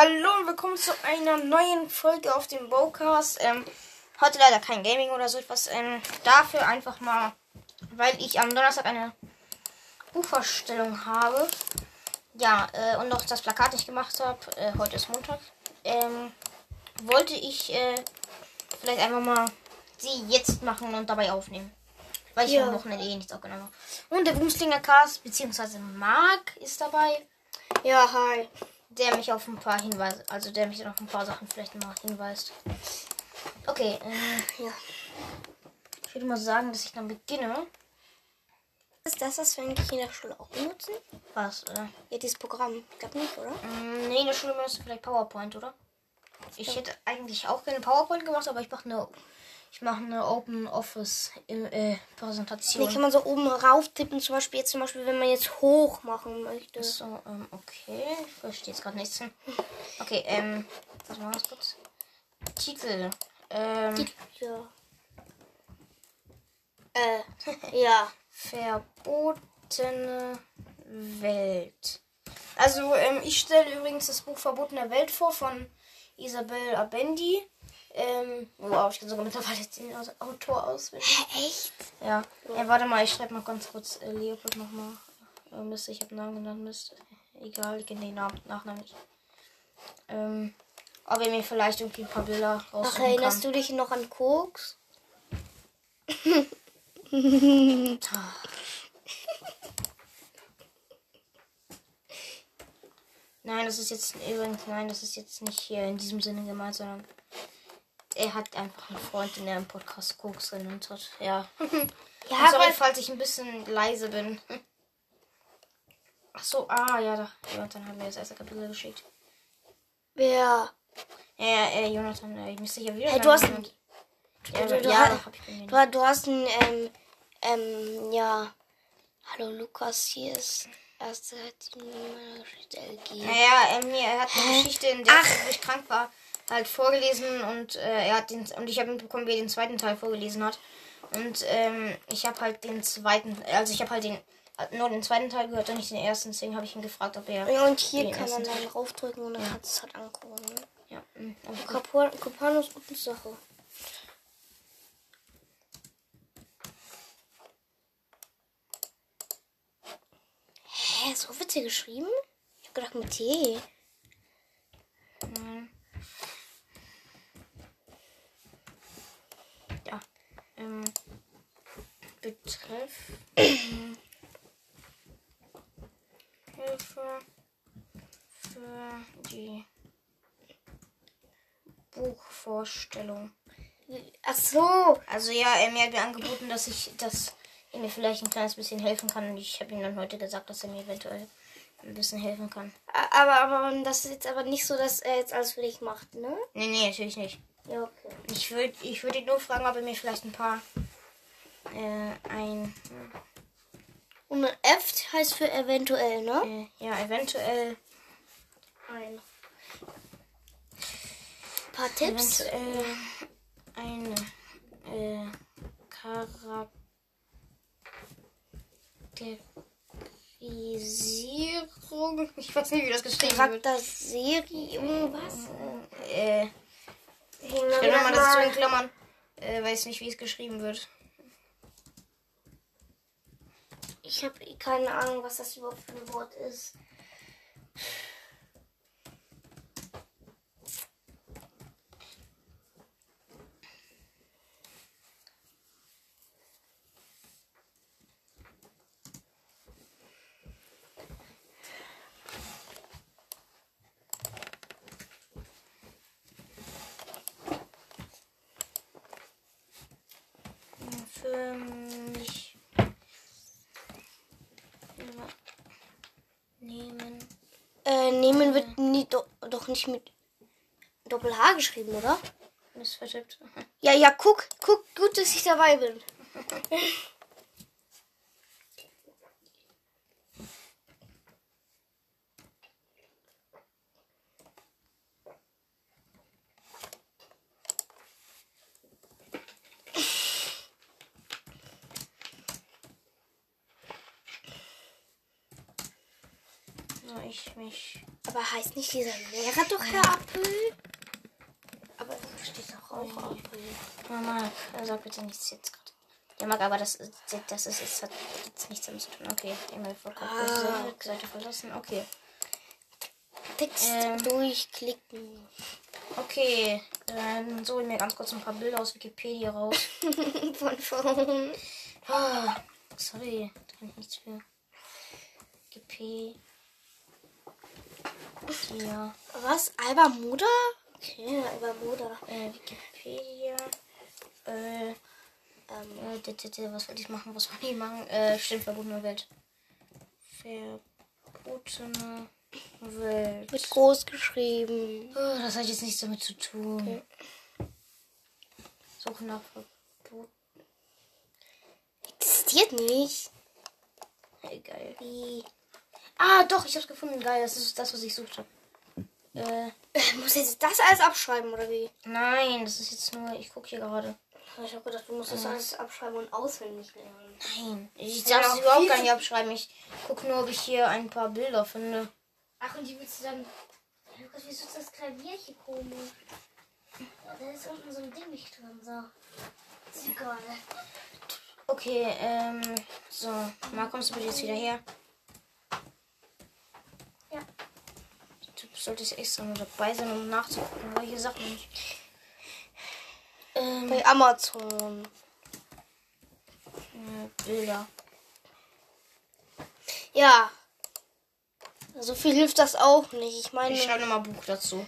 Hallo und willkommen zu einer neuen Folge auf dem Bowcast. Ähm, heute leider kein Gaming oder so etwas. Ähm, dafür einfach mal, weil ich am Donnerstag eine Buchvorstellung habe. Ja, äh, und noch das Plakat nicht gemacht habe. Äh, heute ist Montag. Ähm, wollte ich äh, vielleicht einfach mal sie jetzt machen und dabei aufnehmen. Weil ich Ja. am Wochenende eh nichts aufgenommen habe. Und der Boomslinger Cast, beziehungsweise Marc ist dabei Ja, hi. Der mich auf ein paar Hinweise, also der mich auf ein paar Sachen vielleicht mal hinweist. Okay, äh, Ja. ich würde mal sagen, dass ich dann beginne. Ist das, was wir eigentlich in der Schule auch benutzen? Was? Äh, Ja, dieses Programm. Ich glaube nicht, oder? mh, nee, in der Schule benutzt du vielleicht PowerPoint, oder? Ich hätte eigentlich auch gerne PowerPoint gemacht, aber ich mache eine, ich mache eine Open Office äh, Präsentation. Nee, kann man so oben rauf tippen, zum Beispiel jetzt zum Beispiel, wenn man jetzt hoch machen möchte. So, ähm, okay. Ich verstehe jetzt gerade nichts. Okay, ähm, was machen wir jetzt kurz? Titel. Ähm, Ja. Äh, ja. Verbotene Welt. Also, ähm, ich stelle übrigens das Buch Verbotene Welt vor von Isabel Abendi. Ähm, wow, ich kann sogar mittlerweile den Autor auswendig. Echt? Ja. ja, warte mal, ich schreibe mal ganz kurz äh, Leopold nochmal. Äh, Mist, ich habe Namen genannt, Mist. Egal, ich kenne den Namen, Nachnamen nicht. Ähm, ob er mir vielleicht irgendwie ein paar Bilder Ach, raussuchen erinnerst kann. du dich noch an Koks? Nein, das ist jetzt übrigens, nein, das ist jetzt nicht hier in diesem Sinne gemeint, sondern er hat einfach einen Freund, den er im Podcast Koks genannt hat. Ja. Ja, sorry, aber falls ich ein bisschen leise bin. Ach so, ah, ja, da. Jonathan hat mir das erste Kapitel geschickt. wer? Ja, ja, äh, Jonathan, äh, ich müsste ja wieder. Hey, du hast einen. Ja, du- du ja, hast- Du, du hast ein, ähm, ähm, ja. Hallo Lukas, hier ist erste Hälfte meiner Geschichte LG. Naja, er, mir, er hat eine Geschichte, in der Ach. ich krank war, halt vorgelesen und äh, er hat den und ich habe mitbekommen, wie er den zweiten Teil vorgelesen hat. Und ähm, ich habe halt den zweiten, also ich habe halt den nur den zweiten Teil gehört und nicht den ersten, deswegen habe ich ihn gefragt, ob er. Ja, und hier kann man dann raufdrücken und dann kannst du es halt angucken. Ne? Ja, mm, okay. Kapur- Kupanus gute Sache. Hä, so wird sie geschrieben? Ich hab gedacht mit T. Nein. Ja. Ähm, Betreff. Hilfe für die Buchvorstellung. Ach so. Also ja, er mir hat mir angeboten, dass ich, dass er mir vielleicht ein kleines bisschen helfen kann. Und ich habe ihm dann heute gesagt, dass er mir eventuell ein bisschen helfen kann. Aber, aber das ist jetzt aber nicht so, dass er jetzt alles für dich macht, ne? Nee, nee, natürlich nicht. Ja, okay. Ich würde ich würd ihn nur fragen, ob er mir vielleicht ein paar äh, ein Und ein F heißt für eventuell, ne? äh, ja eventuell Ein paar Tipps. eventuell eine äh, Charakterisierung. Ich weiß nicht, wie das geschrieben wird. Charakterisierung, was? Äh, ich will nochmal das so in Klammern. Äh, weiß nicht, wie es geschrieben wird. Ich habe keine Ahnung, was das überhaupt für ein Wort ist. Für mich nehmen. Äh, nehmen wird nie, do, doch nicht mit Doppel H geschrieben, oder? Missvertippt. Ja, ja, guck, guck, gut, dass ich dabei bin. Heißt nicht dieser Lehrer doch Herr Apfel? Aber da steht doch auch Apfel. Mama, sag bitte nichts jetzt gerade. Ja, mag, aber das, ist- das ist, es hat jetzt nichts damit zu tun. Okay, E-Mail vollkommen. Ah, Seite verlassen. Okay. Text Ähm. durchklicken. Okay, dann suche ich mir ganz kurz ein paar Bilder aus Wikipedia raus. Von vorn. Ah, sorry, da kann ich nichts für. Wikipedia. Was? Alba Muda? Okay, Alba Muda. Äh, Wikipedia. Äh, Ähm, äh, was wollte ich machen? Was wollte ich machen? Äh, stimmt, verbotene Welt. Verbotene Welt. mit groß geschrieben. Oh, das hat jetzt nichts damit zu tun. Suche nach Verbot. Existiert nicht. Egal. Wie? Ah, doch, ich hab's gefunden. Geil, das ist das, was ich suchte. Äh, muss jetzt das alles abschreiben oder wie? nein, das ist jetzt nur, ich gucke hier gerade. Ich habe gedacht, du musst das alles abschreiben und auswendig lernen. Nein, ich darf es überhaupt gar nicht abschreiben. Ich gucke nur, ob ich hier ein paar Bilder finde. Ach, und die willst du dann. Lukas, wieso ist das Klavier hier komisch? Ja, da ist unten so ein Ding nicht drin, so. Ist egal. Okay, ähm, so. Mal kommst du bitte jetzt wieder her? Ja. Du solltest extra nur dabei sein, um nachzugucken, welche Sachen ich. Ähm, Bei Amazon. äh, Bilder. Ja. So viel hilft das auch nicht. Ich meine, Ich schreibe nochmal Buch dazu.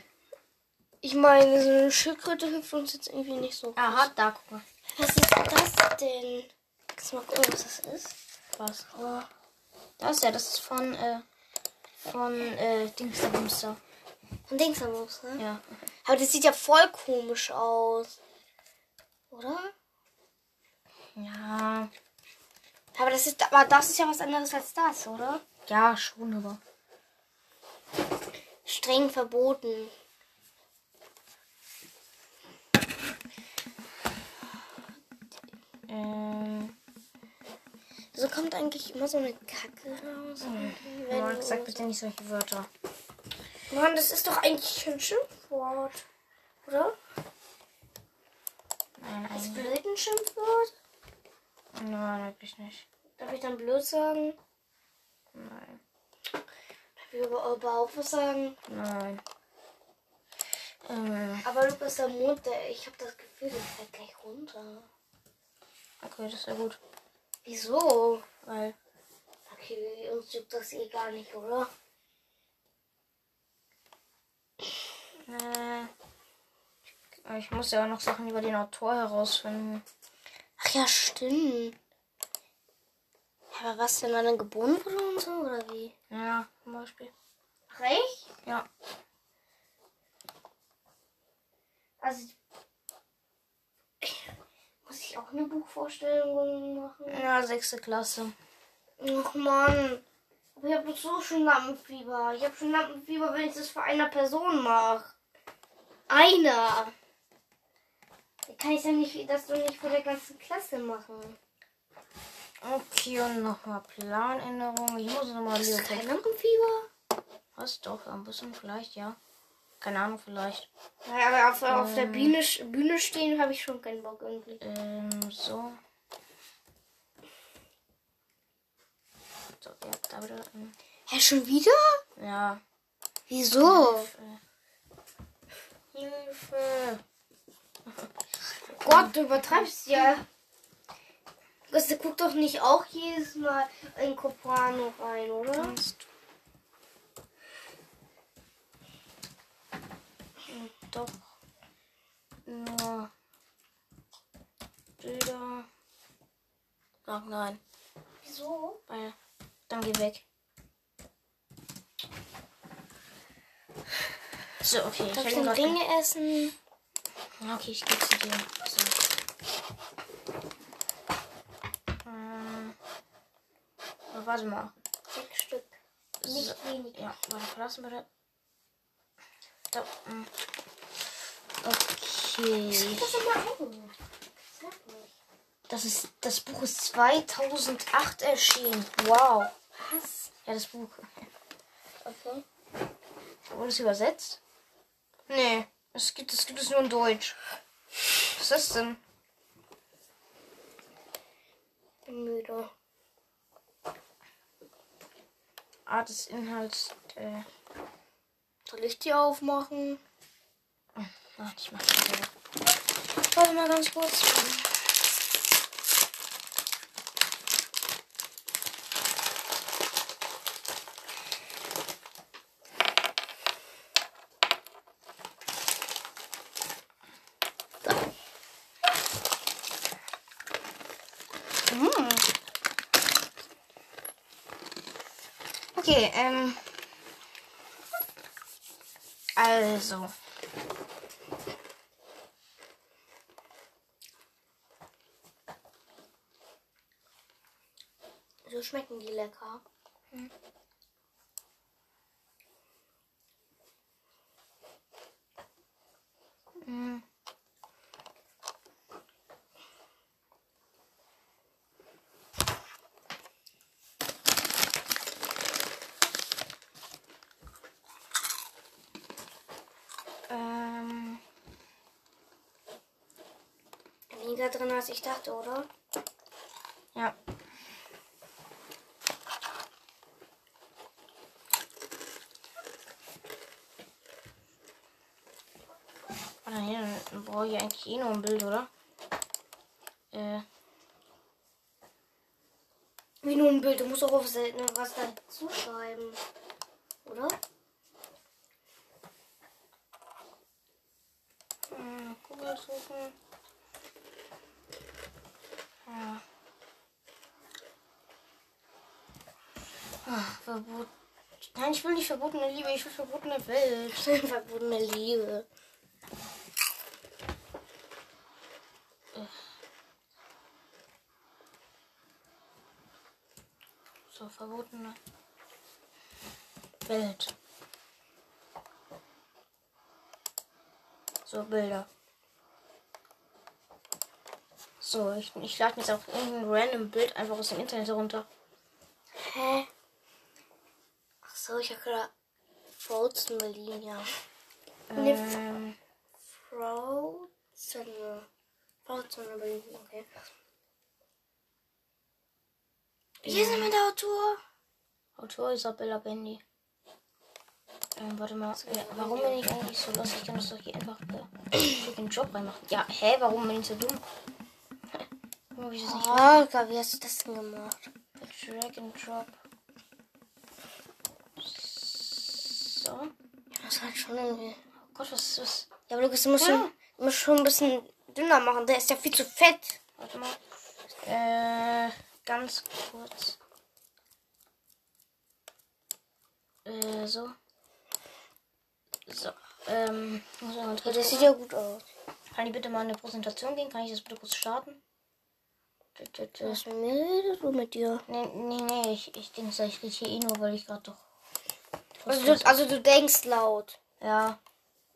ich meine, so eine Schildkröte hilft uns jetzt irgendwie nicht so. Aha, da, guck mal. Was ist das denn? Kannst du mal gucken, was das ist? Was? Oh. Das ja, das ist von, äh, von, äh, Dings der Bumster. Ein Dingsabus, ne? Ja. Aber das sieht ja voll komisch aus. Oder? Ja. Aber das ist, aber das ist ja was anderes als das, oder? Ja, schon, aber. Streng verboten. Ähm, So kommt eigentlich immer so eine Kacke raus. Marc, du- sag bitte nicht solche Wörter. Mann, das ist doch eigentlich ein Schimpfwort. Oder? Nein, Ist blöd ein Schimpfwort? Nein, wirklich nicht. Darf ich dann blöd sagen? Nein. Darf ich aber überhaupt was sagen? Nein. Ähm, Aber Lukas, der Mond, der, ich habe das Gefühl, der fällt gleich runter. okay, das ist ja gut. Wieso? Weil, Okay, uns juckt das eh gar nicht, oder? äh, ich muss ja auch noch Sachen über den Autor herausfinden. Ach ja, stimmt. Aber was denn dann geboren wurde und so, oder wie? Ja, zum Beispiel. Recht? Ja. Also. Ich auch eine Buchvorstellung machen? Ja, sechste Klasse. Ach man. Aber ich habe so schon Lampenfieber. Ich habe schon Lampenfieber, wenn ich das für eine Person mache. Einer. Da kann ich dann nicht, das doch nicht für der ganzen Klasse machen. Okay, und nochmal Planänderung. Ich muss nochmal Hast du kein Lampenfieber? Was? Doch, ein bisschen vielleicht, ja. Keine Ahnung, vielleicht. Ja, aber auf, auf der Bühne, Bühne stehen habe ich schon keinen Bock irgendwie. Ähm, so. So, ja, da wieder. ähm, Hä, schon wieder? Ja. Wieso? Hilfe. Gott, du übertreibst ja. Das guck doch nicht auch jedes Mal in Coprano rein, oder? Kannst du doch nur Bilder. Ach nein, Wieso? weil dann geh weg. So, okay, ich Darf ich denn grad ge- essen? Okay, ich geh zu dir. So. Ähm, oh, warte mal. Sechs Stück. So, Nicht wenig. Ja, warte, verlassen bitte. Da, mm. Okay. Das ist das Buch ist 2008 erschienen. Wow. Was? Ja, das Buch. Okay. Wurde es übersetzt? Nee, es gibt, es gibt es nur in Deutsch. Was ist das denn? Bin müde. Art des Inhalts. Äh, Soll ich die aufmachen? Ach, ich mach das selber. Warte mal ganz kurz. Hm. Okay, ähm. Also. So schmecken die lecker. hm. Ähm, Weniger drin als ich dachte, oder? ja. Ah, nee, eigentlich eh nur ein Bild, oder? Äh, Wie nur ein Bild, du musst auch auf selten was dazu schreiben. Oder? hm, Google suchen. Ja. Ah, verbot. Nein, ich will nicht verbotene Liebe, ich will verbotene Welt. Verbotene Liebe. So, verbotene Welt. So, Bilder. So, ich, ich lade mir jetzt auch irgendein random Bild einfach aus dem Internet runter. Hä? Ach so, ich habe gerade Frozen Berlin, ja. Nee, Ähm, Frozen. Frozen Berlin, okay. Hier sind wir der Autor. Autor Isabella Bendy. Ähm, warte mal. Ja, warum bin ich eigentlich so los? Ich kann das doch hier einfach äh, den Job reinmachen. Ja, hä, warum bin ich so dumm? Warum ich das nicht Alter, wie hast du das denn gemacht? Drag and Drop. So. Oh Das ist halt schon irgendwie. Gott, was ist das? Ja, aber Lukas, du musst, Ja. schon, du musst schon ein bisschen dünner machen. Der ist ja viel zu fett. Warte mal. Äh, ganz kurz. Äh, so. So. Ähm, Ja, das sieht ja gut aus. Kann ich bitte mal eine Präsentation gehen? Kann ich das bitte kurz starten? Tü, tü, Du mit dir? Nee, nee, nee, ich, ich denke, ich rede hier eh nur, weil ich gerade doch. Also du, also du denkst laut. Ja,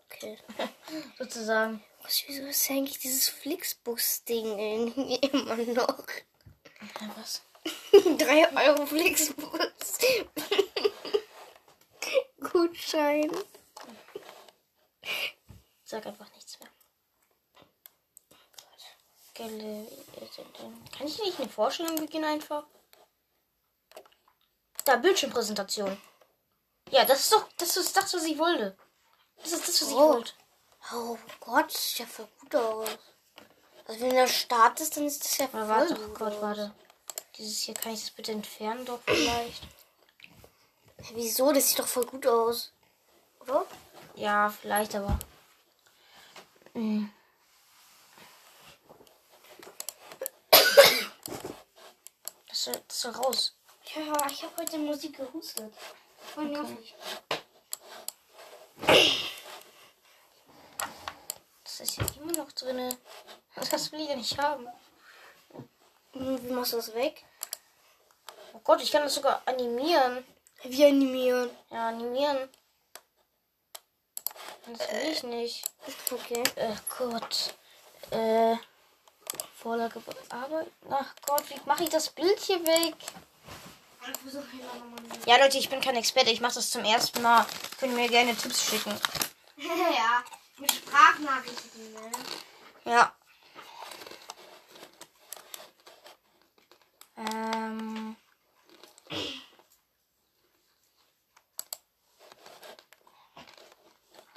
Okay. sozusagen. Was, wieso ist eigentlich dieses Flixbus-Ding irgendwie immer noch? Was? 3 Euro Flixbus. Gutschein. Sag einfach nichts mehr. Gelle- Kann ich nicht eine Vorstellung beginnen einfach? Da, Bildschirmpräsentation. Ja, das ist doch, das ist das, was ich wollte. Das ist das, was ich Oh. wollte. Oh Gott, sieht ja voll gut aus. Also wenn der Start ist, dann ist das ja voll warte, oh Gott, warte. Dieses hier, kann ich das bitte entfernen doch vielleicht? Wieso? Das sieht doch voll gut aus. Oder? Ja, vielleicht, aber. Hm. Das soll, das soll raus. Ja, ich habe heute Musik gehustet. Voll nervig. Das ist hier immer noch drinne. Das will ich ja nicht haben. Hm, Wie machst du das weg? Oh Gott, ich kann das sogar animieren. Wie animieren. Ja, animieren. Das will ich nicht. Okay. Ach Gott. Äh. Vorlage bearbeiten. Ach Gott, wie mache ich das Bild hier weg? Ja, Leute, ich bin kein Experte. Ich mache das zum ersten Mal. Könnt Können mir gerne Tipps schicken. ja, mit Sprachnachrichten, ne? Ja. Ähm.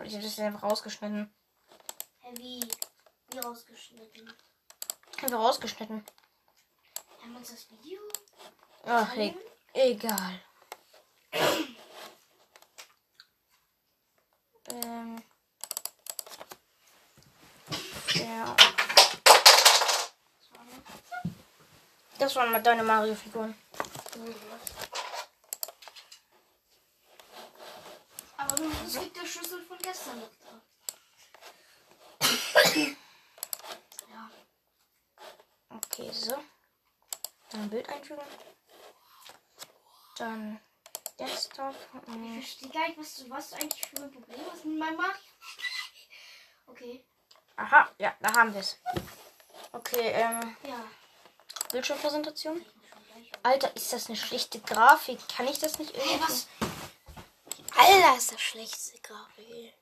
Ich habe das einfach rausgeschnitten. Hä, wie? Wie rausgeschnitten? Einfach rausgeschnitten. Haben wir uns das Video? Ach, e egal. ähm. Ja. Das waren mal deine Mario-Figuren. Aber du, es gibt der Schlüssel von gestern noch da. ja. Okay, so. Dann ein Bild einfügen. Dann Desktop. Ich verstehe gar nicht, was du, was du eigentlich für ein Problem hast mit meinem Mario. Okay, Aha, ja, da haben wir es. Okay, ähm, ja. Bildschirmpräsentation. Alter, ist das eine schlechte Grafik? Kann ich das nicht irgendwie? Hey, was? Alter, ist das schlechteste Grafik.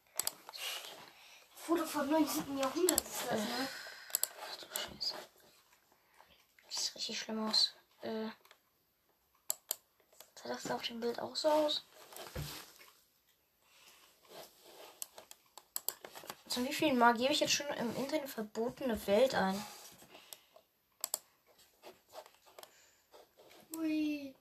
Foto vom 19. Jahrhundert ist das, ne? Ach du Scheiße. Das sieht richtig schlimm aus. Äh. Sah das da auf dem Bild auch so aus? Wie vielen Mal gebe ich jetzt schon im Internet verbotene Welt ein? Ui.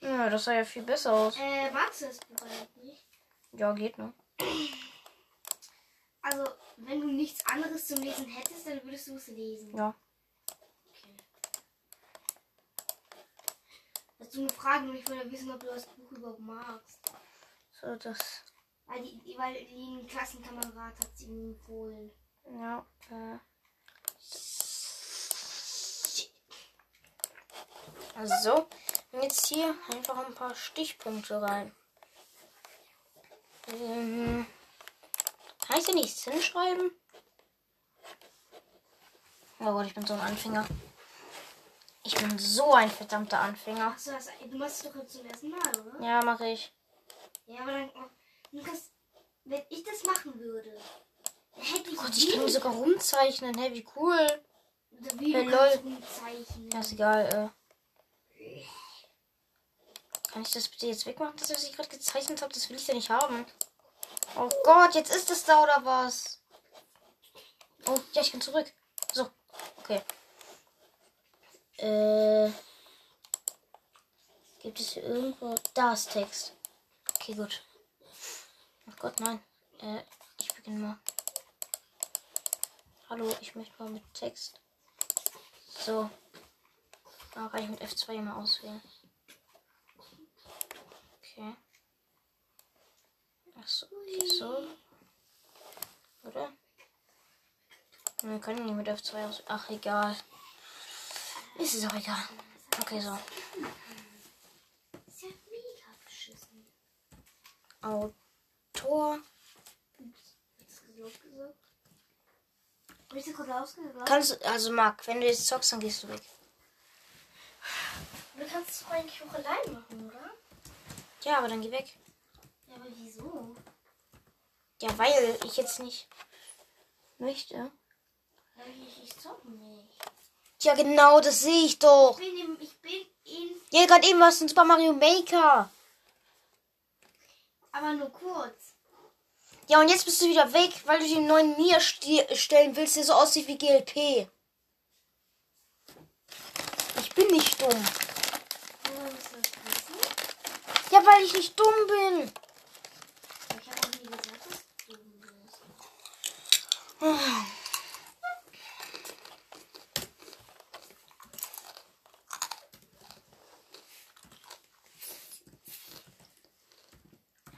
Ja, das sah ja viel besser aus. Äh, magst du eigentlich nicht? Ja, geht ne? Also, wenn du nichts anderes zum Lesen hättest, dann würdest du es lesen. Ja. Okay. Ist so eine Frage und ich wollte wissen, ob du das Buch überhaupt magst. So, das. Weil die, die, weil die ein Klassenkamerad hat sie ihm empfohlen. Ja, äh. Also, und jetzt hier einfach ein paar Stichpunkte rein. Ähm, kann ich denn nichts hinschreiben? Oh Gott, ich bin so ein Anfänger. Ich bin so ein verdammter Anfänger. Du machst es doch jetzt zum ersten Mal, oder? Ja, mache ich. Ja, aber dann. Du kannst, wenn ich das machen würde, hätte ich. Oh Gott, ich kann sogar rumzeichnen. Hey, wie cool. Wie Hey, lol. Ja, ist egal. Äh. Kann ich das bitte jetzt wegmachen, das, was ich gerade gezeichnet habe? Das will ich ja nicht haben. Oh Gott, jetzt ist es da oder was? Oh, ja, ich kann zurück. So, okay. Äh. Gibt es hier irgendwo. Da ist Text. Okay, gut. Ach Gott, nein. Äh, ich beginne mal. Hallo, ich möchte mal mit Text. So. Da kann ich mit F2 mal auswählen. Okay. Ach so, okay, so. Oder? Wir können nicht mit F2 aus. Ach, egal. Ist es auch egal. Okay, so. ist Autor. Hast du gerade ausgesagt? Kannst also Marc, wenn du jetzt zockst, dann gehst du weg. Du kannst es doch eigentlich auch allein machen, oder? Ja, aber dann geh weg. Ja, aber wieso? Ja, weil ich jetzt nicht möchte. Ich, ich zocke nicht. Ja, genau, das sehe ich doch. Ich bin, im, ich bin in. Ja, gerade eben warst du in Super Mario Maker. Aber nur kurz. Ja, und jetzt bist du wieder weg, weil du den neuen Mia stellen willst, der so aussieht wie GLP. Ich bin nicht dumm. Ja, weil ich nicht dumm bin. Ich habe auch nie gesagt, dass du dumm bist.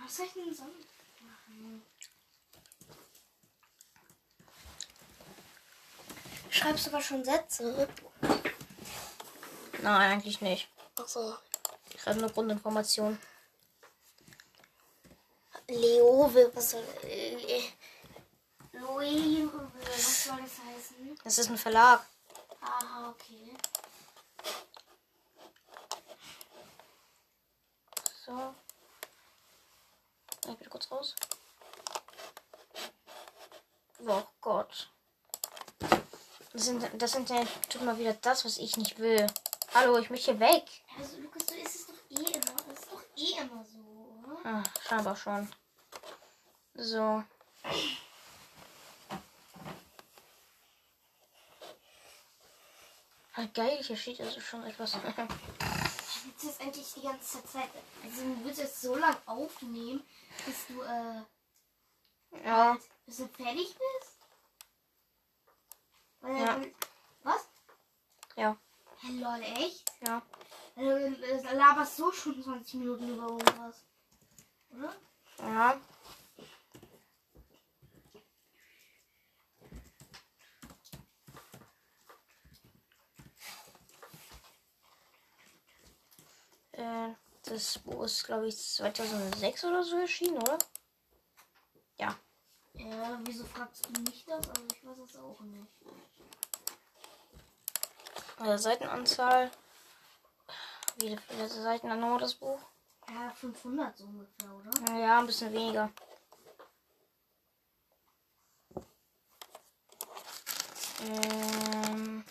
Was soll ich denn sonst machen? Schreibst du aber schon Sätze? Nein, eigentlich nicht. Achso. Ich schreibe nur Grundinformationen. Leo, was soll. Le Louis, was soll das heißen? Das ist ein Verlag. Aha, okay. So. Ich bin kurz raus. Oh Gott. Das sind, das ja tut mal wieder das, was ich nicht will. Hallo, ich möchte weg. Also, Lukas, du ist es doch eh immer. Das ist doch eh immer so, oder? Ah, scheinbar schon. So. Ah, geil, hier steht also schon etwas. Willst du jetzt endlich die ganze Zeit. Also, du willst jetzt so lange aufnehmen, bis du, äh, ja, bis du fertig bist? Weil, Ja. Was? ja, Hey, lol, echt? ja. Also, laberst so schon 20 Minuten über irgendwas. Oder? Ja. Äh, das Buch ist, glaube ich, 2006 oder so erschienen, oder? Ja. Ja, wieso fragst du mich das? Also, ich weiß es auch nicht. Also Seitenanzahl. Wie viele Seiten hat nochmal das Buch? Ja, 500 so ungefähr, oder? Ja, ein bisschen weniger. Ähm.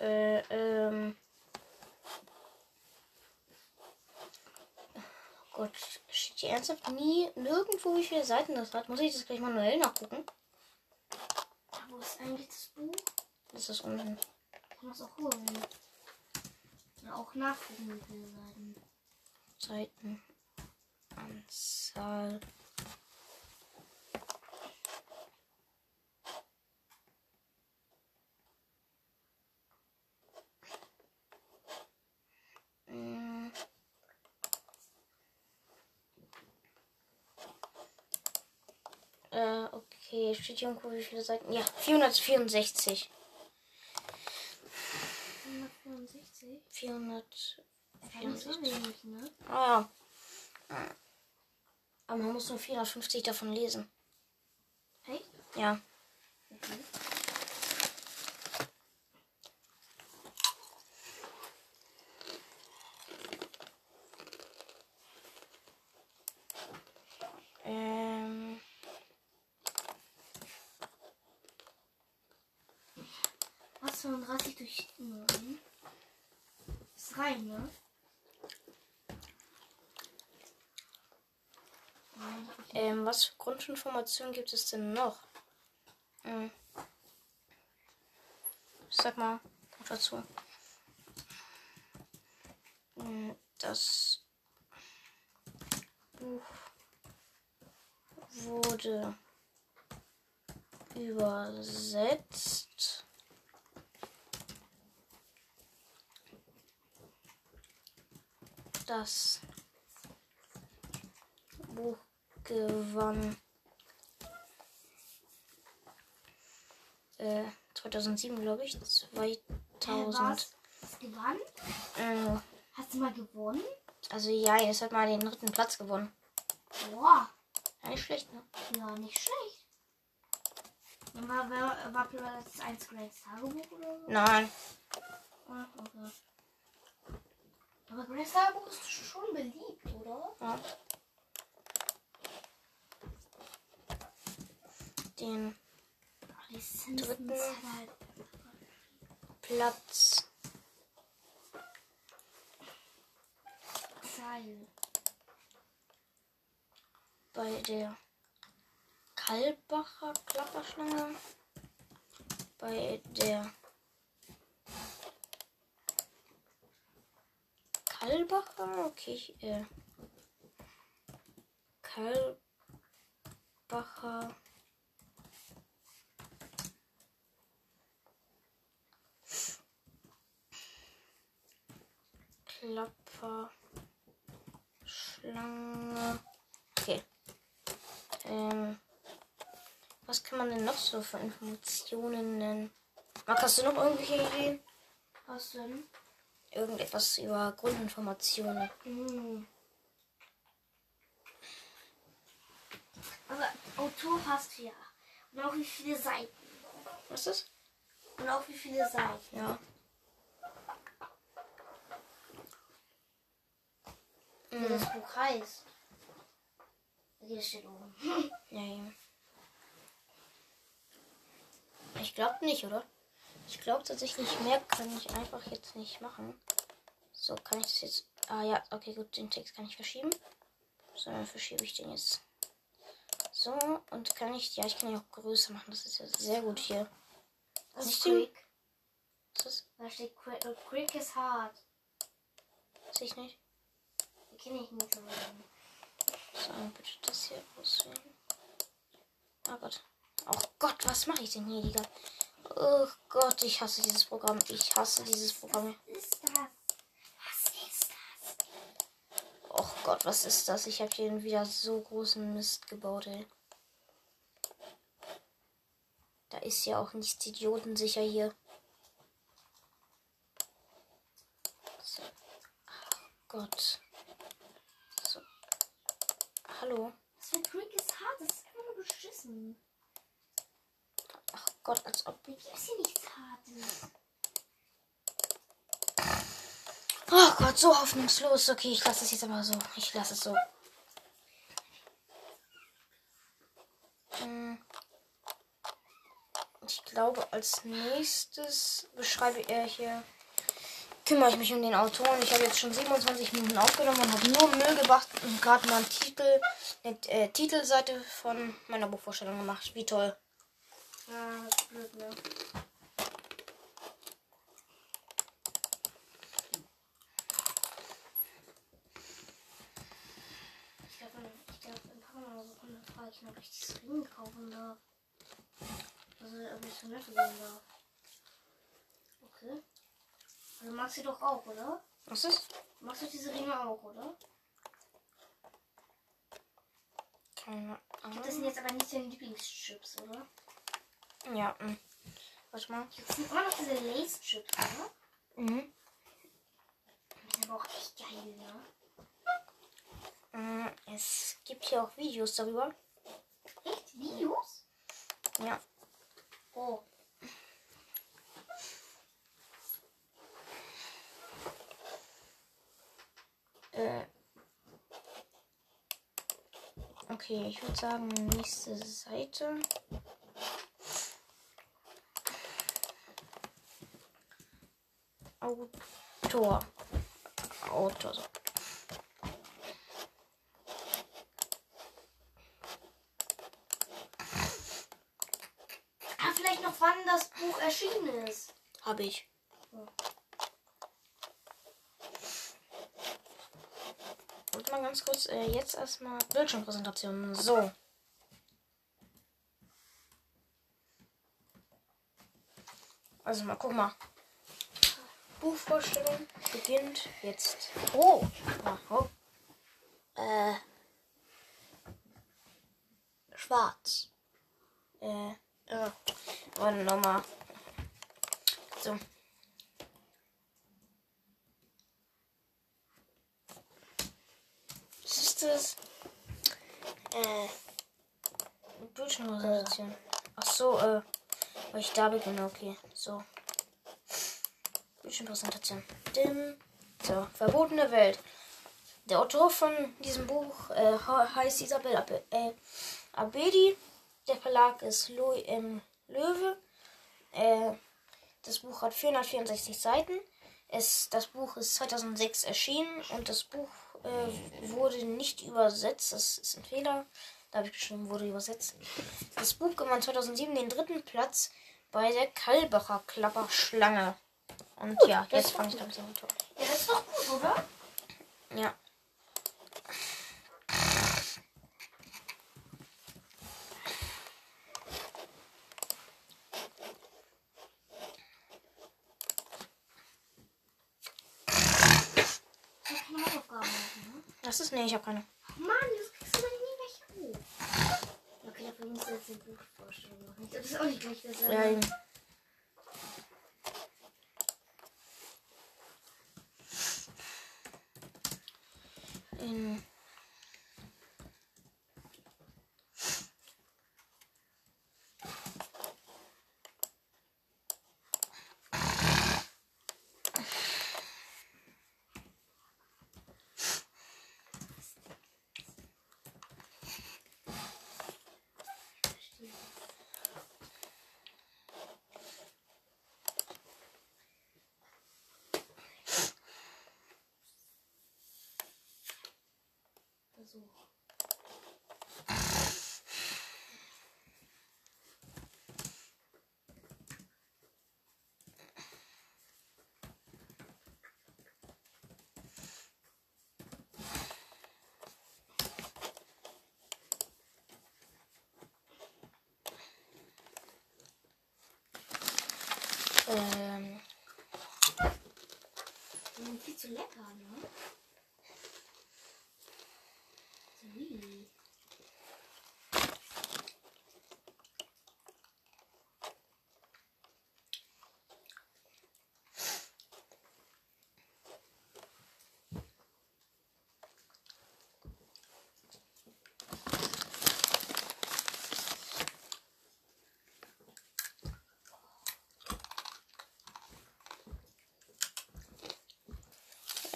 Äh, ähm. Oh Gott, steht hier ernsthaft nie nirgendwo, wie viele Seiten das hat? Muss ich das gleich manuell nachgucken? Ja, wo ist eigentlich das Buch? Das ist unten. Ich kann das auch holen. Oder auch nachgucken, wie viele Seiten. Seitenanzahl. Mm. Äh, okay, steht hier irgendwo wie viele Seiten? Ja, 464. 164? 400. Ja, das ist wenig, ne? Ah ja. Aber man muss nur 450 davon lesen. Echt? Ja. Okay. Ähm. Was 35 durch 9? Ist rein, ne? Nein, hab ich nicht. Ähm, was für Grundinformationen gibt es denn noch? Hm. Sag mal dazu. Hm, Das Buch wurde übersetzt. Das Buch gewann äh, 2007, glaube ich. 2000. was? Hast du gewonnen? Äh, Hast du mal gewonnen? also ja, es hat mal den dritten Platz gewonnen. Boah. Ja, nicht schlecht, ne? Ja, nicht schlecht. Ja, War, war, war das 1 Grace Tagebuch oder so? Nein. Ah, okay. Aber Grace Tagebuch ist schon beliebt, oder? Ja. Den Dritten. Platz bei der Kalbacher Klapperschlange, bei der Kalbacher, okay, äh, Kalbacher Klapper. Schlange. Okay. Ähm, was kann man denn noch so für Informationen nennen? Marc, hast du noch irgendwelche Ideen? Was denn? Irgendetwas über Grundinformationen. Hm. Aber Autor hast du ja. Und auch wie viele Seiten. Was ist das? Und auch wie viele Seiten. Ja. Wie das Buch heißt. Hier steht oben. Ja. Ich glaube nicht, oder? Ich glaube tatsächlich mehr kann ich einfach jetzt nicht machen. So, kann ich das jetzt. Ah ja, okay, gut, den Text kann ich verschieben. So, dann verschiebe ich den jetzt. So, und kann ich. Ja, ich kann ihn auch größer machen. Das ist ja sehr gut hier. Nicht ist Quick. Was ist Da steht Quick, äh, Quick is hard. Sehe ich nicht. Kenne ich nicht so lange. So, bitte das hier auswählen. Oh Gott. Oh Gott, was mache ich denn hier, Digga? Oh Gott, ich hasse dieses Programm. Ich hasse dieses Programm. Was ist das? Was ist das? Oh Gott, was ist das? Ich habe hier wieder so großen Mist gebaut, ey. Da ist ja auch nichts idiotensicher hier. So. Ach Gott. Hallo. Was für Quick is hard? Das ist einfach nur beschissen. Ach Gott, als ob. Da gibt's hier nichts Hartes. Oh Gott, so hoffnungslos. Okay, ich lasse es jetzt aber so. Ich lasse es so. Hm. Ich glaube, als nächstes beschreibe er hier. Kümmere ich mich um den Autoren. Ich habe jetzt schon 27 Minuten aufgenommen und habe nur Müll gebracht und gerade mal einen Titel, eine äh, Titelseite von meiner Buchvorstellung gemacht. Wie toll. Ja, das ist blöd, ne? Ich glaube, ich glaube, in ein paar Mal so dann frage ob ich dieses Ring kaufen darf. Also, ob ich zur Neffe gehen darf. Okay. Also, magst du doch auch, oder? Was ist? Magst du diese Ringe auch, oder? Keine Das sind Ahnung. jetzt aber nicht deine Lieblingschips, oder? Ja, mh. Warte mal. Das sind immer noch diese Lace-Chips, oder? Mhm. Die sind aber auch echt geil, ne? Mm, Es gibt hier auch Videos darüber. Echt? Videos? Ja. Oh. Äh. Okay, ich würde sagen, nächste Seite. Autor. Autor. So. Ah, vielleicht noch wann das Buch erschienen ist. Habe ich. Und mal ganz kurz, äh, jetzt erstmal Bildschirmpräsentation. So. Also mal, guck mal. Buchvorstellung beginnt jetzt. Oh. Ah, oh. Äh. Schwarz. Äh. äh. Warte nochmal. So. Das? Äh. Bildschirmpräsentation. Ach so, äh. Weil ich da beginne, okay. So. Bildschirmpräsentation. Dim. So, verbotene Welt. Der Autor von diesem Buch äh, he- heißt Isabel Abe äh, Abedi. Der Verlag ist Louis M. Löwe. Äh, das Buch hat 464 Seiten. Es, das Buch ist 2006 erschienen und das Buch äh, wurde nicht übersetzt. Das ist ein Fehler. Da habe ich geschrieben, wurde übersetzt. Das Buch gewann 2007 den dritten Platz bei der Kalbacher Klapperschlange. Und ja, das jetzt fange ich gut. damit an. Ja, das ist doch gut, oder? Ja. Was ist? Nee, ich habe keine. Mann, das kriegst du doch nie welche hoch. Okay, dafür musst du jetzt eine Buchvorstellung machen. Ich glaube, das ist auch nicht gleich dasselbe. Ja, eben. In Verstehe. Versuch. ähm, viel zu lecker, ne? Ui.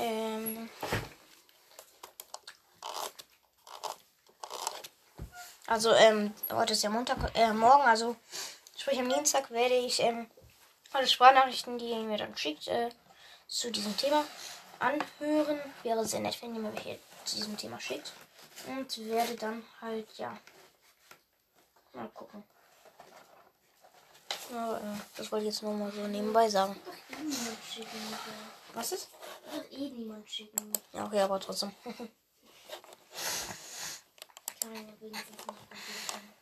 Ähm, also, ähm, heute ist ja Montag, äh, morgen, also, sprich am Dienstag werde ich, ähm, alle Sprachnachrichten, die ihr mir dann schickt, äh, zu diesem Thema anhören. Wäre sehr nett, wenn ihr mir welche zu diesem Thema schickt. Und werde dann halt, ja, mal gucken. Ja, äh, das wollte ich jetzt nur mal so nebenbei sagen. Was ist? Eh niemand schicken. Ja, okay, aber trotzdem. Ja wenigstens nicht probieren.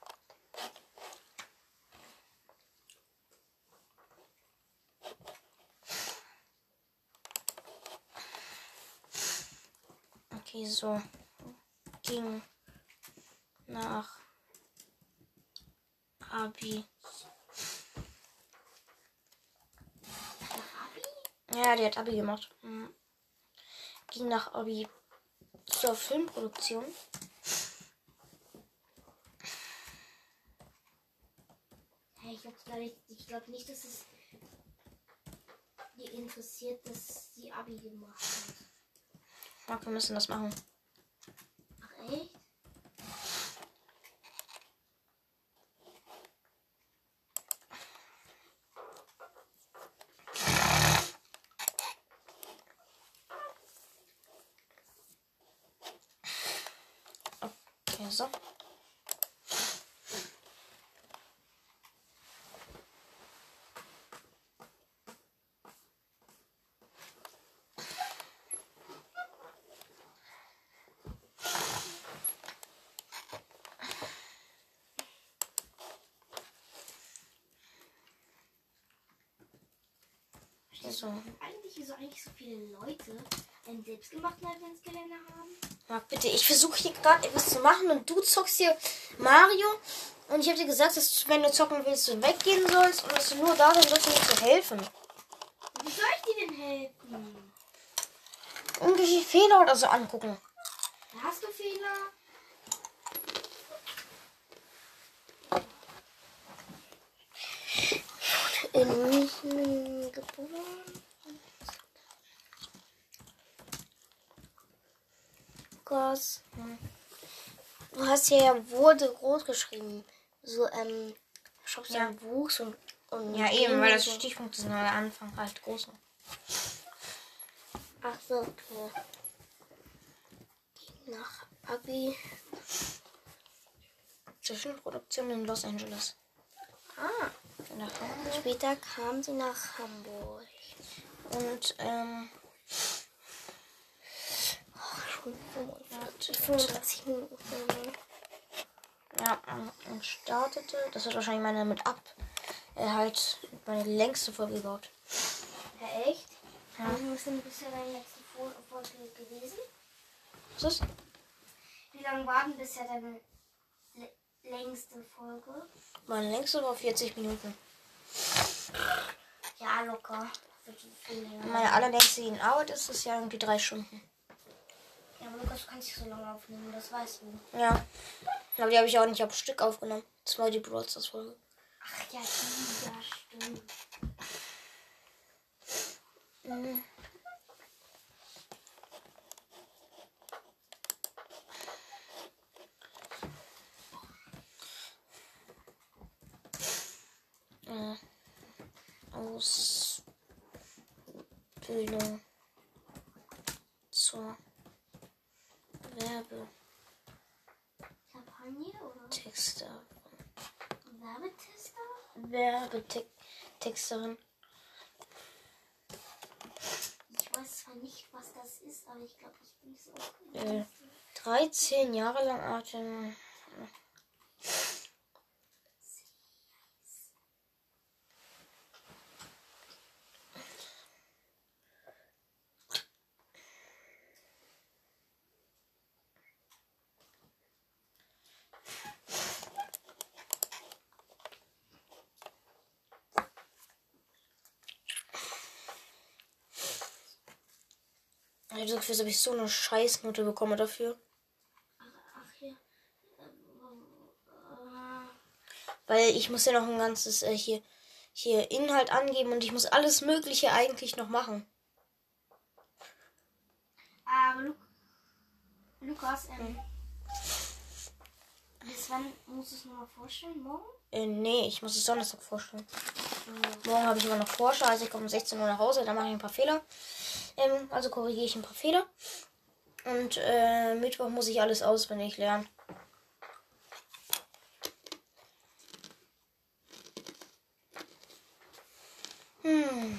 Okay, so. Ging nach Abi. Abi? Ja, die hat Abi gemacht. Mhm. Ging nach Abi zur Filmproduktion. Hey, ich glaube nicht, ich glaub nicht, dass es die interessiert, dass sie Abi gemacht hat. Marc, wir müssen das machen. Ach echt? Okay, so. So. Eigentlich, wieso eigentlich so viele Leute einen selbstgemachten Adventskalender haben? Marc, bitte, ich versuche hier gerade etwas zu machen und du zockst hier Mario. Und ich habe dir gesagt, dass du, wenn du zocken willst, du weggehen sollst und dass du nur da sein sollst, um mir zu helfen. Wie soll ich dir denn helfen? Irgendwelche Fehler oder so angucken. Hast du Fehler? In München geboren. Gott. Du hast hier ja wurde groß geschrieben. So, ähm, du Ja. ein Wuchs und, und. Ja, eben, weil das sind am Anfang halt groß. Ach so, okay. Nach Abi. Zwischenproduktion in Los Angeles. Ah. Später kam sie nach Hamburg. Und, ähm. Schon 45, 35 Minuten. Ja, und startete. Das wird wahrscheinlich meine mit ab. Äh, halt meine längste Folge gebaut. ja, echt? Ja. Was ist denn bisher deine letzte Fol- Folge gewesen? Was ist? Wie lange war denn bisher deine lä- längste Folge? Meine längste war 40 Minuten. Ja, locker. Meine allerlängste, in Arbeit ist, ist ja irgendwie drei Stunden. Ja, aber Lukas, du kannst nicht so lange aufnehmen, das weißt du. Ja. Aber die habe ich auch nicht auf Stück aufgenommen. Das war die Brawl Stars Folge. Ach ja, die, ja, stimmt. Mhm. Äh, Ausbildung zur Kampagne oder Werbetexter. Werbetester? Werbetexterin. Ich weiß zwar nicht, was das ist, aber ich glaube, ich bin so Äh, 13 Jahre lang Atem. Dafür habe ich so eine Scheißnote bekommen dafür. Weil ich muss ja noch ein ganzes äh, hier, hier Inhalt angeben und ich muss alles Mögliche eigentlich noch machen. aber Lu Lukas, ähm, bis wann musst du es nochmal vorstellen? Morgen? Äh, nee, ich muss es Donnerstag vorstellen. Morgen habe ich immer noch Forscher, also ich komme um 16 Uhr nach Hause, dann mache ich ein paar Fehler. Ähm, also korrigiere ich ein paar Fehler. Und äh, Mittwoch muss ich alles auswendig lernen. Hm.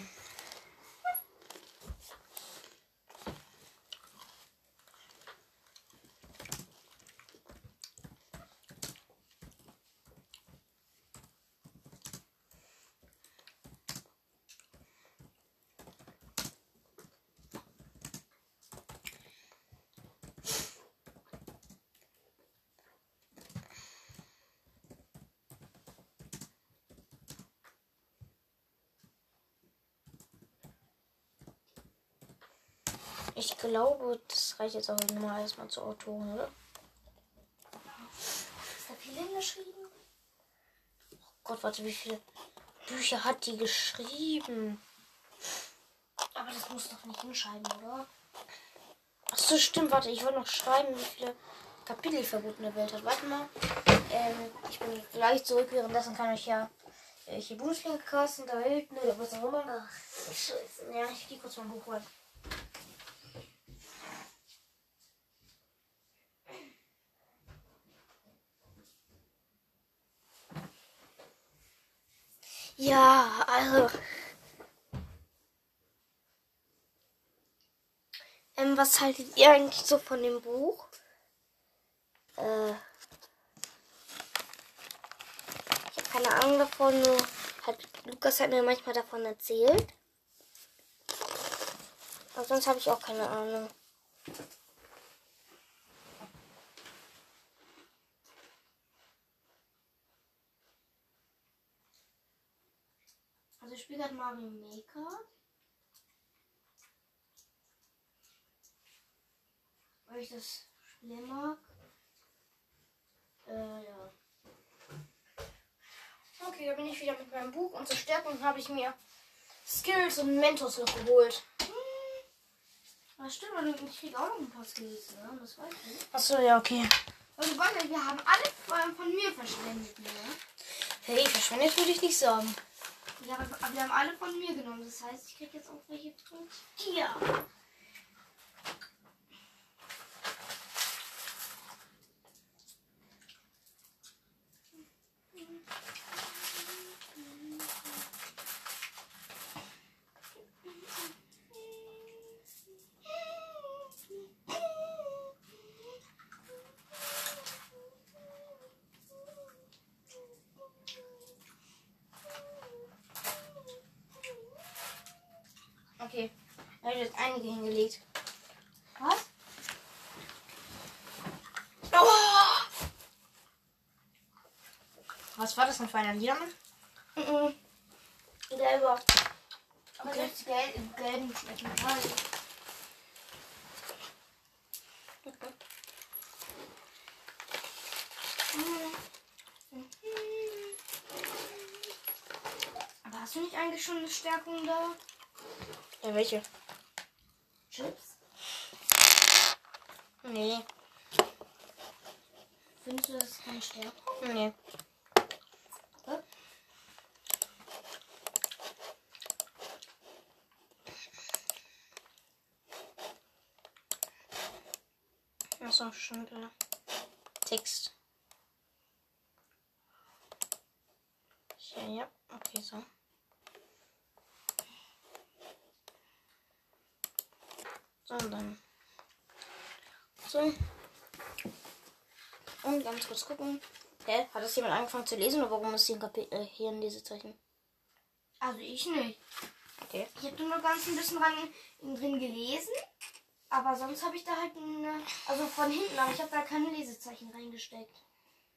Ich glaube, das reicht jetzt auch mal erstmal zur Autorin, oder? Ist da viel hingeschrieben? Gott, warte, wie viele Bücher hat die geschrieben? Aber das muss doch nicht hinschreiben, oder? Ach so, stimmt, warte, ich wollte noch schreiben, wie viele Kapitel verbotene Welt hat. Warte mal. Ähm, ich bin gleich zurück, währenddessen kann ich ja äh, hier Bundesliga kasten, da ne, oder was auch immer. Ach, scheiße. Ja, ich gehe kurz mein Buch holen. Ja, also. Ähm, was haltet ihr eigentlich so von dem Buch? Äh. Ich habe keine Ahnung davon, nur hat Lukas hat mir manchmal davon erzählt. Aber sonst habe ich auch keine Ahnung. Ich spiele gerade Mario Maker. Weil ich das Spiel mag. Äh, ja. Okay, da bin ich wieder mit meinem Buch und zur Stärkung habe ich mir Skills und Mentos noch geholt. Das stimmt, aber ich krieg auch noch ein paar Skills, ne? Das weiß ich. Achso, ja, okay. Also warte, wir haben alle von, von mir verschwendet, ne? Hey, verschwendet würde ich nicht sagen. Aber wir haben alle von mir genommen. Das heißt, ich krieg jetzt auch welche von dir. jetzt einige hingelegt. Was? Oh! Was war das denn für einer Liedermann? Mm -mm. Gelber. Okay. Aber das Geld im gelben schmecken. Mhm. Aber hast du nicht eigentlich schon eine Stärkung da? Ja, welche? Nee. Findest du das keine Stärkung? Nee. Okay. Achso, schon wieder. Text. Ja, ja, okay, so. So, dann. So. Und ganz kurz gucken. Hä? Hat das jemand angefangen zu lesen oder warum ist hier ein, Kapitel, äh, hier ein Lesezeichen? Also ich nicht. Okay. Ich habe nur ganz ein bisschen dran, drin gelesen. Aber sonst habe ich da halt eine, also von hinten, aber ich habe da keine Lesezeichen reingesteckt.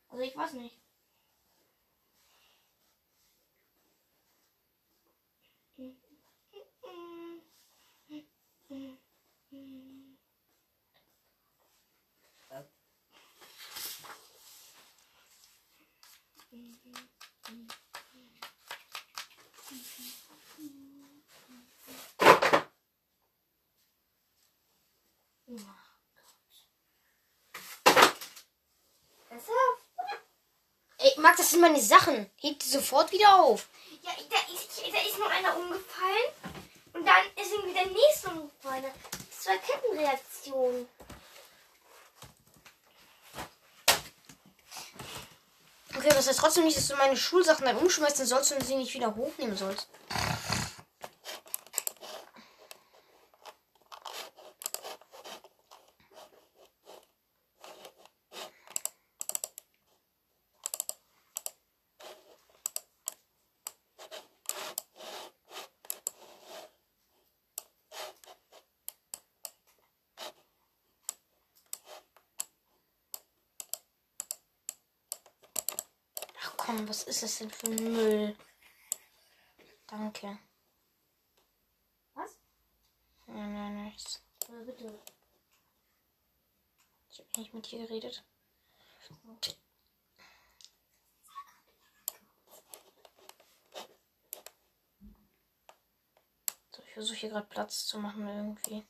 Also ich weiß nicht. Ey, Max, das sind meine Sachen. Heb die sofort wieder auf. Ja, da ist, da ist nur einer umgefallen. Und dann ist irgendwie der nächste umgefallen. Das war Kettenreaktion. Okay, das heißt trotzdem nicht, dass du meine Schulsachen dann umschmeißen sollst und sie nicht wieder hochnehmen sollst. Ach komm, was ist das denn für Müll? Danke. Was? Nein, nein, nichts. Ja, bitte. Ich habe nicht mit dir geredet. So, ich versuche hier gerade Platz zu machen irgendwie.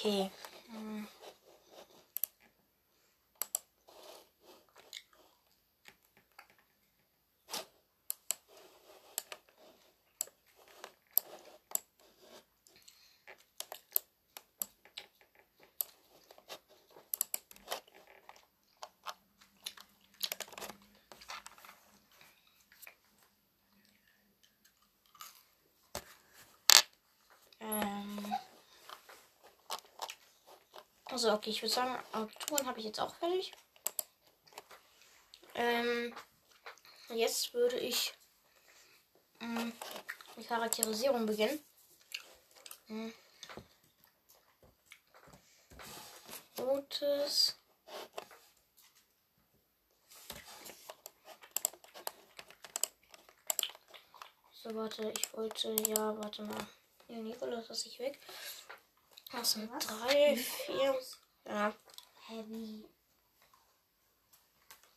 Okay. Also, okay, ich würde sagen, Agenturen habe ich jetzt auch fertig. Ähm, jetzt würde ich mh, die Charakterisierung beginnen. Hm. Rotes. So, warte, ich wollte, ja, warte mal. Ja, Nikolas, lass ich weg. Das sind Was? drei, vier. Ja. Heavy.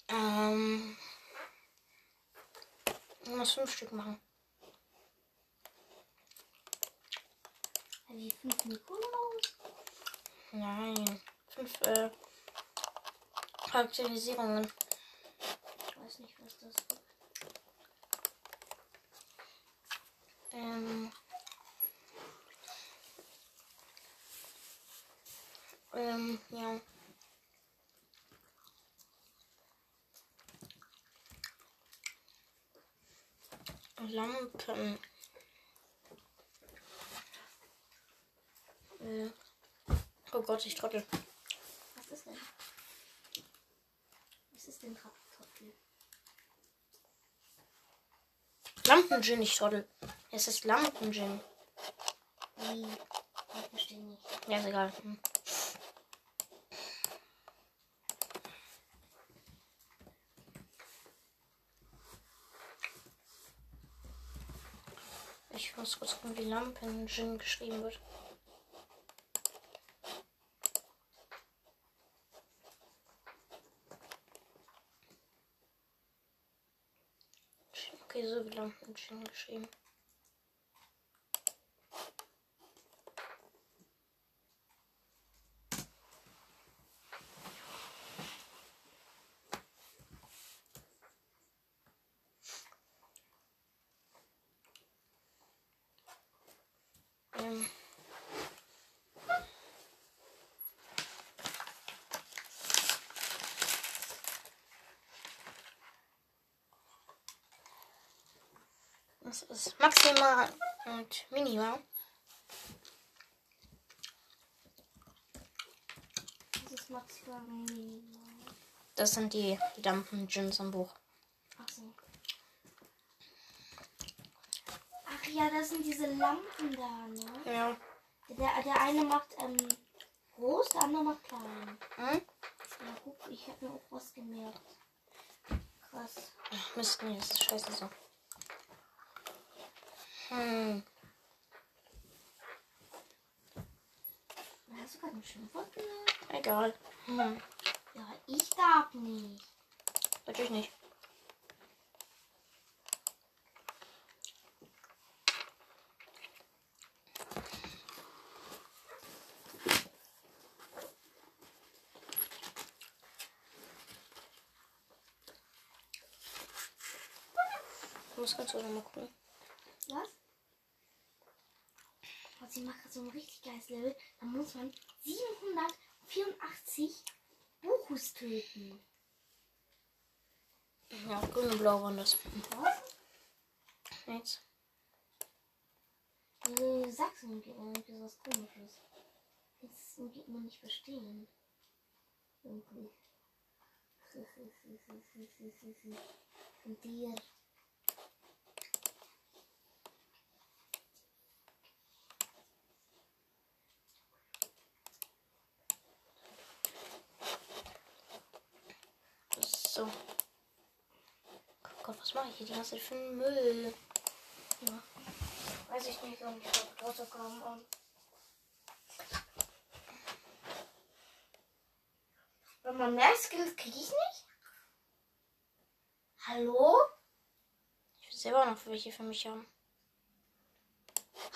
Ähm. Muss fünf Stück machen. Heavy 5 Nikolaus. Nein. Fünf, äh. Charakterisierungen. Ich weiß nicht, was das ist. Ähm, ja. Lampen. Äh. Oh Gott, ich trottel. Was ist denn? Was ist denn Trottel? Lampengin, ich trottel. Es ist Lampengin. Wie? verstehe nicht. Ja, ist egal. Hm. Ich muss kurz gucken, wie Lampen Jin geschrieben wird. Okay, so wie Lampen Jin geschrieben. Ähm. Das maximal und minimal. Das. Das sind die Lampen Jins am Buch. Ach so. Ach ja, das sind diese Lampen da, ne? Ja. Der, der eine macht ähm, groß, der andere macht klein. Hm? Ja, guck, ich habe mir auch was gemerkt. Krass. Ach, Mist, nee, das ist scheiße so. Hm. Hast du gerade ein Schimpfwort? Egal. Hm. Ja, ich darf nicht. Natürlich nicht. Ich muss ganz kurz noch mal gucken. Was? Sie macht gerade so ein richtig geiles Level. Da muss man 784 Buchus töten. Ja, grün und blau waren das. Was? Nichts. Du sagst irgendwie irgendwie was komisches. Das geht man nicht verstehen. Irgendwie. Von dir. So. Oh Gott, was mache ich hier die ganze Zeit für einen Müll? Ja. Weiß ich nicht, ob ich da Hausaufgaben an. Wenn man mehr Skills kriege ich nicht? Hallo? Ich will selber noch welche für mich haben.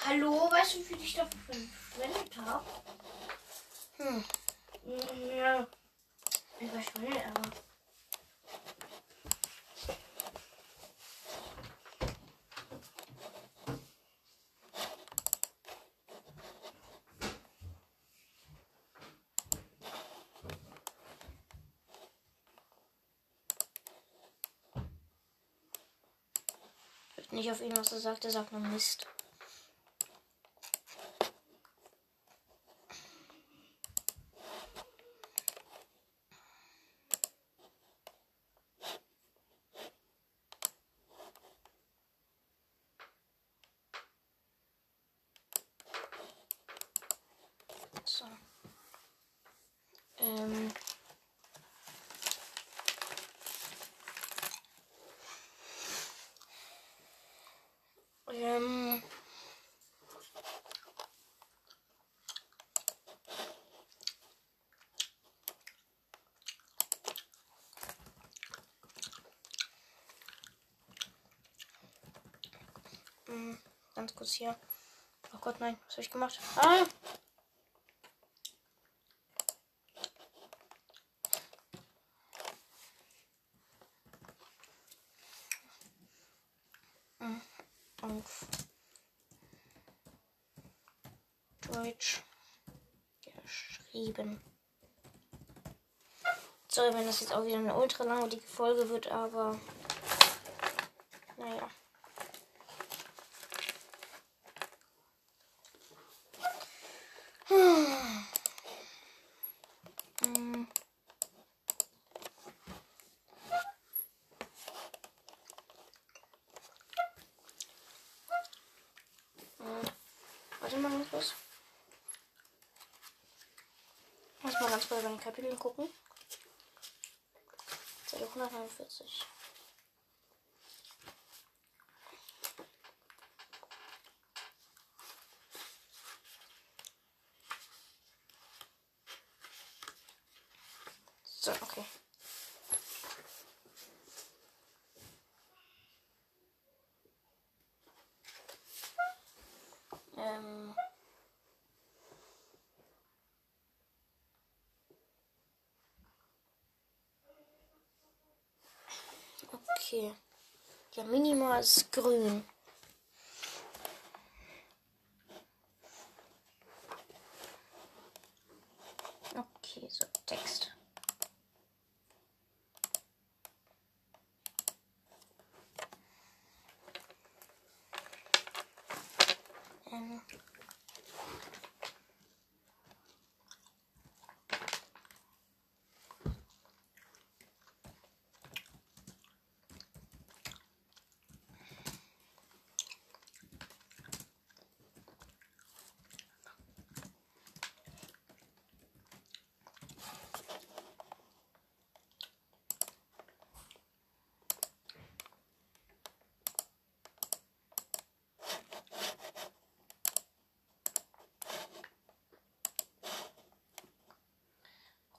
Hallo? Weißt du, wie viel ich dafür verschwendet habe? Hm. Ja. Ich verschwendet aber. Nicht auf ihn, was er sagt. Er sagt nur Mist. So. Ähm. Ähm. Mm, Ganz kurz hier. Oh Gott, nein, was habe ich gemacht? Ah! Mm, Auf Deutsch geschrieben. Sorry, wenn das jetzt auch wieder eine ultra langweilige Folge wird, aber naja. Mm. Mm. Warte mal ganz kurz. Kapiteln gucken. Seite 149. So, okay. Ähm. Okay. Ja, minimal ist grün. Okay, so Text. Ähm.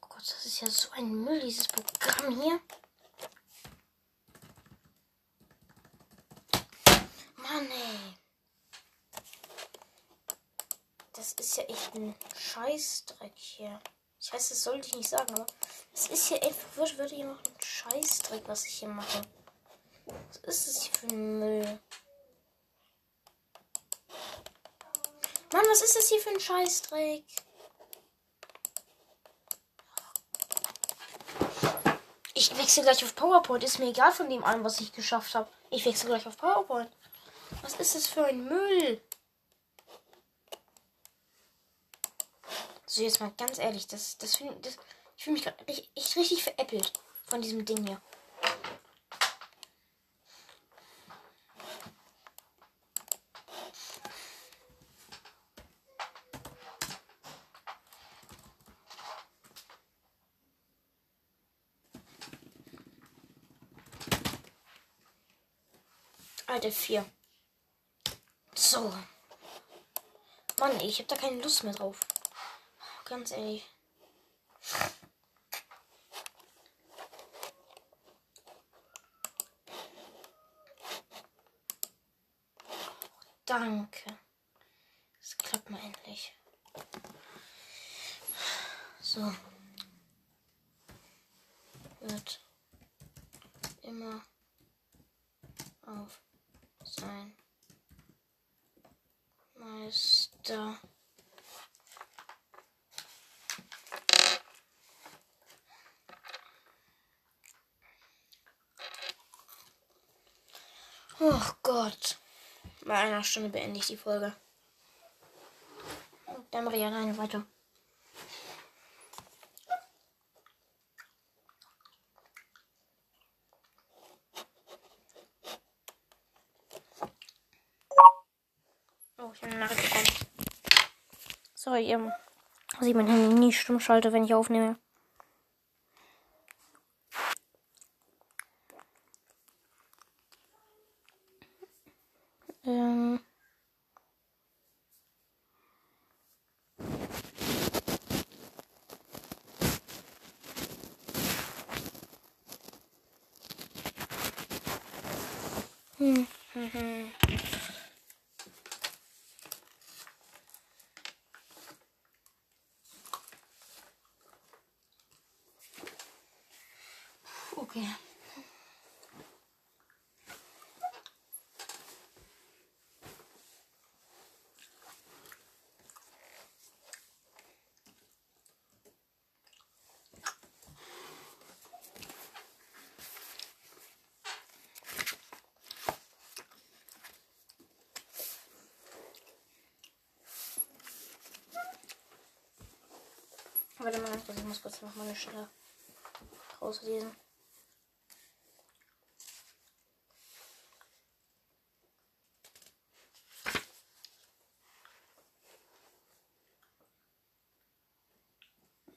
Oh Gott, das ist ja so ein Müll, dieses Programm hier. Mann, ey. Das ist ja echt ein Scheißdreck hier. Ich weiß, das sollte ich nicht sagen, aber es ist hier echt wird, wird hier noch ein Scheißdreck, was ich hier mache. Was ist das hier für ein Müll? Mann, was ist das hier für ein Scheißdreck? Ich wechsle gleich auf PowerPoint. Ist mir egal von dem allem, was ich geschafft habe. Ich wechsle gleich auf PowerPoint. Was ist das für ein Müll? So, jetzt mal ganz ehrlich. Das, das find, das, ich fühle mich gerade richtig, ich richtig veräppelt von diesem Ding hier. Alter, vier. So. Mann, ich habe da keine Lust mehr drauf. Ganz ehrlich. Danke. Das klappt mal endlich. So. Wird immer auf sein Meister. Oh Gott. Bei einer Stunde beende ich die Folge. Dann mache ich alleine weiter. Oh, ich habe eine Nachricht bekommen. Sorry, ähm, dass ich mein Handy nie stumm schalte, wenn ich aufnehme. Hm, hm, hm. Okay. Warte mal ganz kurz, ich muss kurz noch mal eine Stelle rauslesen.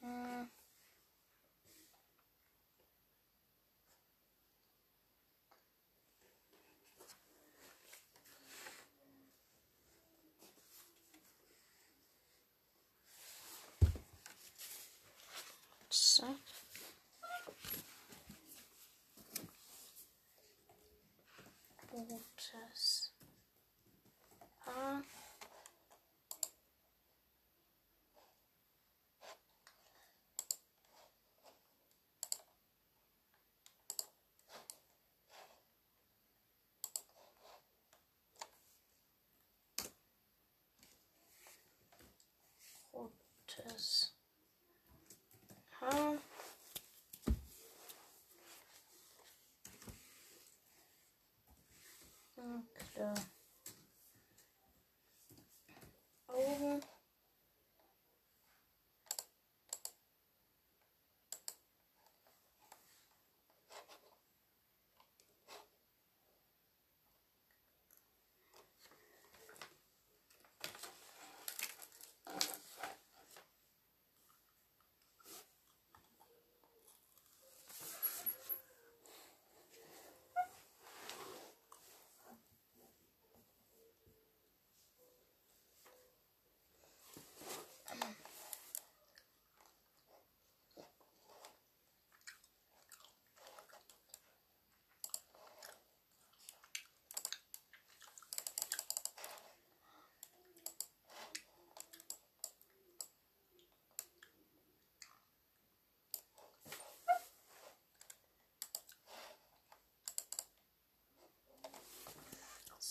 Hm. Rotes Haar. Rotes Haar. Augen.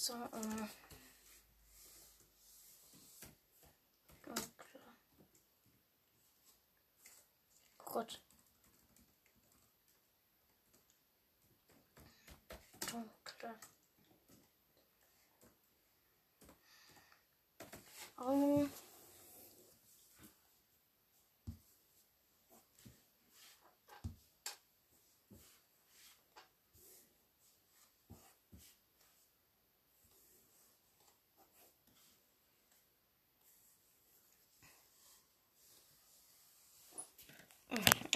So, ähm. Dunkle. Gut. Dunkle. Augen.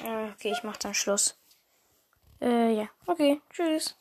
Äh, Okay, ich mach dann Schluss. Äh, ja. Okay, tschüss.